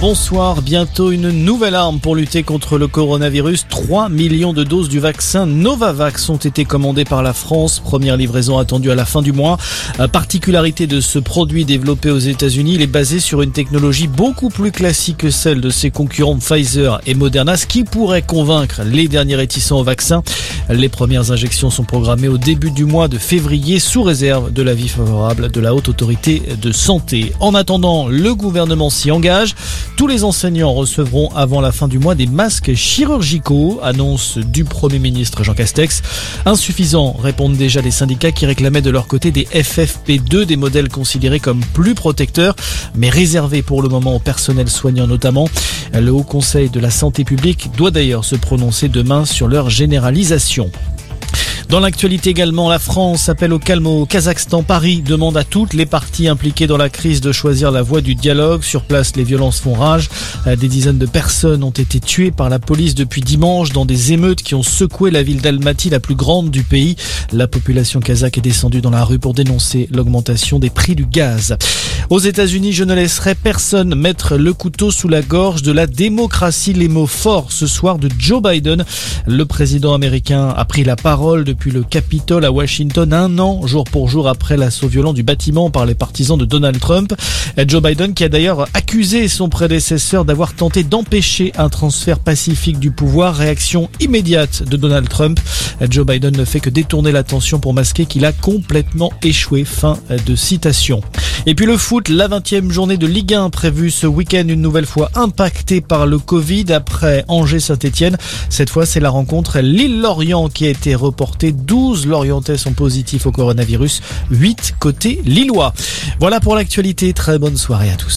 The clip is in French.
Bonsoir, bientôt une nouvelle arme pour lutter contre le coronavirus. 3 millions de doses du vaccin Novavax ont été commandées par la France. Première livraison attendue à la fin du mois. La particularité de ce produit développé aux États-Unis, il est basé sur une technologie beaucoup plus classique que celle de ses concurrents Pfizer et Moderna, ce qui pourrait convaincre les derniers réticents au vaccin. Les premières injections sont programmées au début du mois de février sous réserve de l'avis favorable de la haute autorité de santé. En attendant, le gouvernement s'y engage. Tous les enseignants recevront avant la fin du mois des masques chirurgicaux, annonce du Premier ministre Jean Castex. Insuffisant, répondent déjà les syndicats qui réclamaient de leur côté des FFP2, des modèles considérés comme plus protecteurs, mais réservés pour le moment au personnel soignant notamment. Le Haut Conseil de la Santé publique doit d'ailleurs se prononcer demain sur leur généralisation. Dans l'actualité également, la France appelle au calme au Kazakhstan. Paris demande à toutes les parties impliquées dans la crise de choisir la voie du dialogue. Sur place, les violences font rage. Euh, des dizaines de personnes ont été tuées par la police depuis dimanche dans des émeutes qui ont secoué la ville d'Almaty, la plus grande du pays. La population kazakh est descendue dans la rue pour dénoncer l'augmentation des prix du gaz. Aux États-Unis, je ne laisserai personne mettre le couteau sous la gorge de la démocratie. Les mots forts ce soir de Joe Biden. Le président américain a pris la parole depuis depuis le Capitole à Washington un an, jour pour jour après l'assaut violent du bâtiment par les partisans de Donald Trump. Joe Biden qui a d'ailleurs accusé son prédécesseur d'avoir tenté d'empêcher un transfert pacifique du pouvoir. Réaction immédiate de Donald Trump. Joe Biden ne fait que détourner l'attention pour masquer qu'il a complètement échoué. Fin de citation. Et puis le foot, la 20e journée de Ligue 1 prévue ce week-end, une nouvelle fois impactée par le Covid après Angers-Saint-Etienne. Cette fois, c'est la rencontre Lille-Lorient qui a été reportée. 12 Lorientais sont positifs au coronavirus, 8 côté Lillois. Voilà pour l'actualité. Très bonne soirée à tous.